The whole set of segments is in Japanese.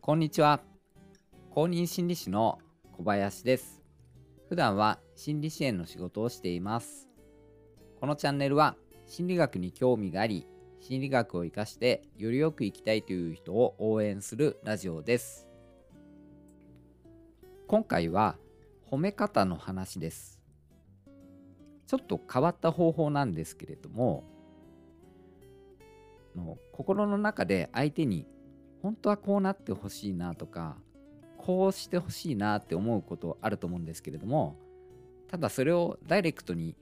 こんにちは。公認心理師の小林です。普段は心理支援の仕事をしています。このチャンネルは心理学に興味があり、心理学を活かしてよりよく生きたいという人を応援するラジオです。今回は褒め方の話です。ちょっと変わった方法なんですけれども、心の中で相手に本当はこうなってほしいなとかこうしてほしいなって思うことあると思うんですけれどもただそれをダイレクトに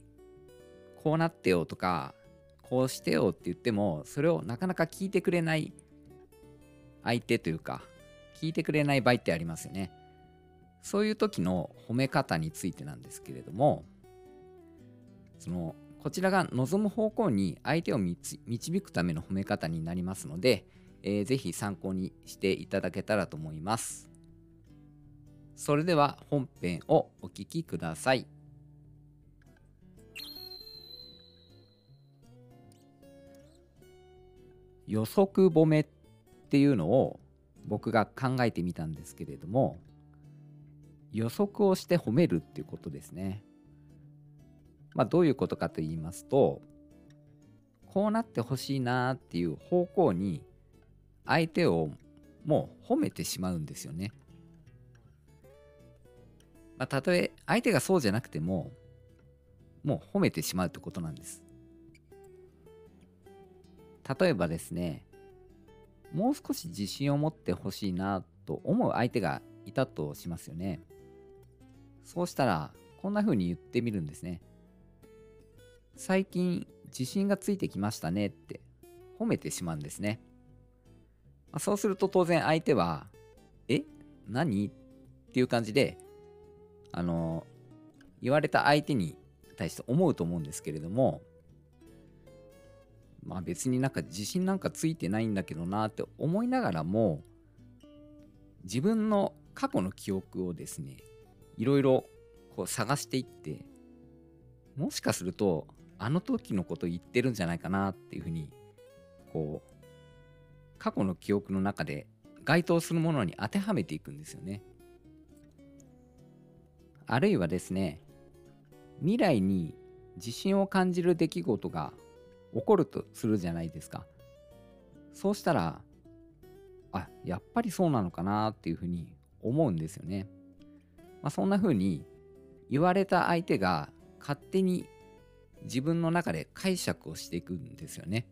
こうなってよとかこうしてよって言ってもそれをなかなか聞いてくれない相手というか聞いてくれない場合ってありますよね。そういう時の褒め方についてなんですけれどもそのこちらが望む方向に相手を導くための褒め方になりますので、えー、ぜひ参考にしていただけたらと思います。それでは本編をお聞きください。予測褒めっていうのを僕が考えてみたんですけれども予測をして褒めるっていうことですね。まあ、どういうことかと言いますとこうなってほしいなっていう方向に相手をもう褒めてしまうんですよね。まあ、たとえ相手がそうじゃなくてももう褒めてしまうってことなんです。例えばですねもう少し自信を持ってほしいなと思う相手がいたとしますよね。そうしたらこんな風に言ってみるんですね。最近自信がついてきましたねって褒めてしまうんですね。まあ、そうすると当然相手は、え？何？っていう感じで、あの、言われた相手に対して思うと思うんですけれども、まあ別になんか自信なんかついてないんだけどなって思いながらも、自分の過去の記憶をですね、いろいろこう探していって、もしかするとあの時のこと言ってるんじゃないかなっていうふうにこう過去の記憶の中で該当するものに当てはめていくんですよね。あるいはですね未来に自信を感じる出来事が起こるとするじゃないですか。そうしたらあやっぱりそうなのかなっていうふうに思うんですよね。まあ、そんなふうに言われた相手が勝手に自分の中で解釈をしていくんですよね。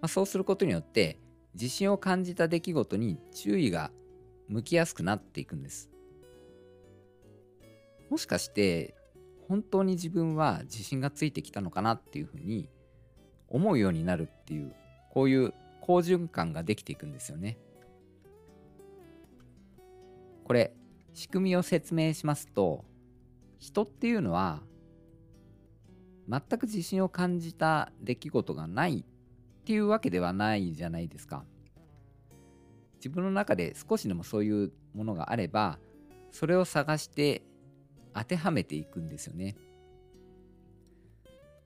まあ、そうすることによって自信を感じた出来事に注意が向きやすくなっていくんです。もしかして本当に自分は自信がついてきたのかなっていうふうに思うようになるっていうこういう好循環ができていくんですよね。これ仕組みを説明しますと人っていうのは全く自信を感じた出来事がないっていうわけではないじゃないですか。自分の中で少しでもそういうものがあればそれを探して当てはめていくんですよね。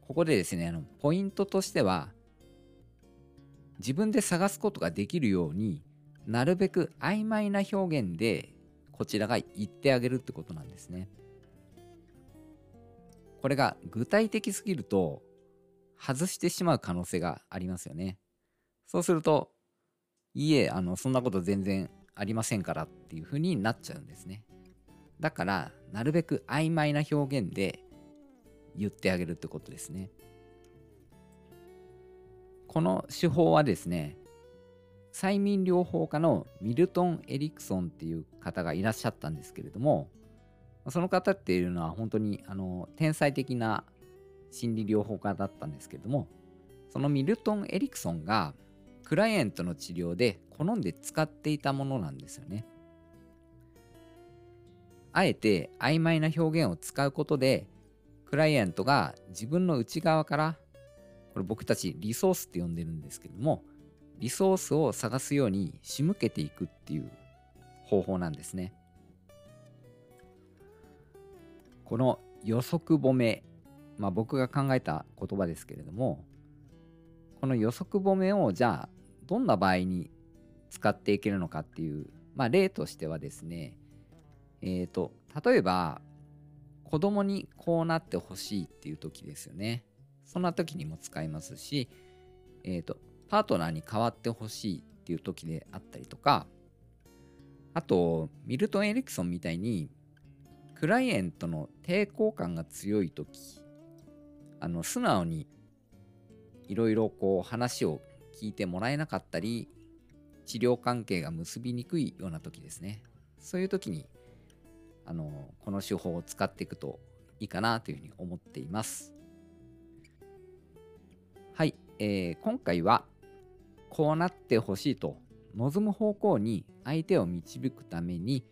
ここでですねあのポイントとしては自分で探すことができるようになるべく曖昧な表現でこちらが言ってあげるってことなんですね。これが具体的すぎると外してしまう可能性がありますよね。そうすると、いえ、あの、そんなこと全然ありませんからっていうふうになっちゃうんですね。だから、なるべく曖昧な表現で言ってあげるってことですね。この手法はですね、催眠療法家のミルトン・エリクソンっていう方がいらっしゃったんですけれども、その方っていうのは本当にあの天才的な心理療法家だったんですけれどもそのミルトン・エリクソンがクライアントの治療で好んで使っていたものなんですよね。あえて曖昧な表現を使うことでクライアントが自分の内側からこれ僕たちリソースって呼んでるんですけどもリソースを探すように仕向けていくっていう方法なんですね。この予測褒め、まあ、僕が考えた言葉ですけれどもこの予測褒めをじゃあどんな場合に使っていけるのかっていう、まあ、例としてはですね、えーと、例えば子供にこうなってほしいっていう時ですよね。そんな時にも使いますし、えーと、パートナーに変わってほしいっていう時であったりとか、あと、ミルトン・エリクソンみたいに、クライエントの抵抗感が強い時、あの素直にいろいろこう話を聞いてもらえなかったり、治療関係が結びにくいような時ですね。そういう時に、あの、この手法を使っていくといいかなというふうに思っています。はい、えー、今回は、こうなってほしいと望む方向に相手を導くために、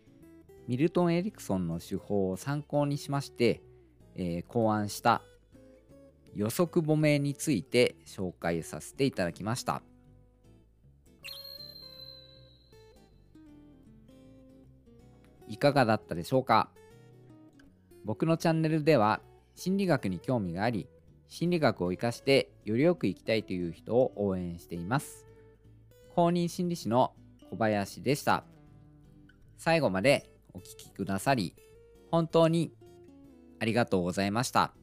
ミルトン・エリクソンの手法を参考にしまして、えー、考案した予測褒めについて紹介させていただきました。いかがだったでしょうか？僕のチャンネルでは心理学に興味があり心理学を生かしてよりよく生きたいという人を応援しています公認心理師の小林でした最後までお聴きくださり本当にありがとうございました。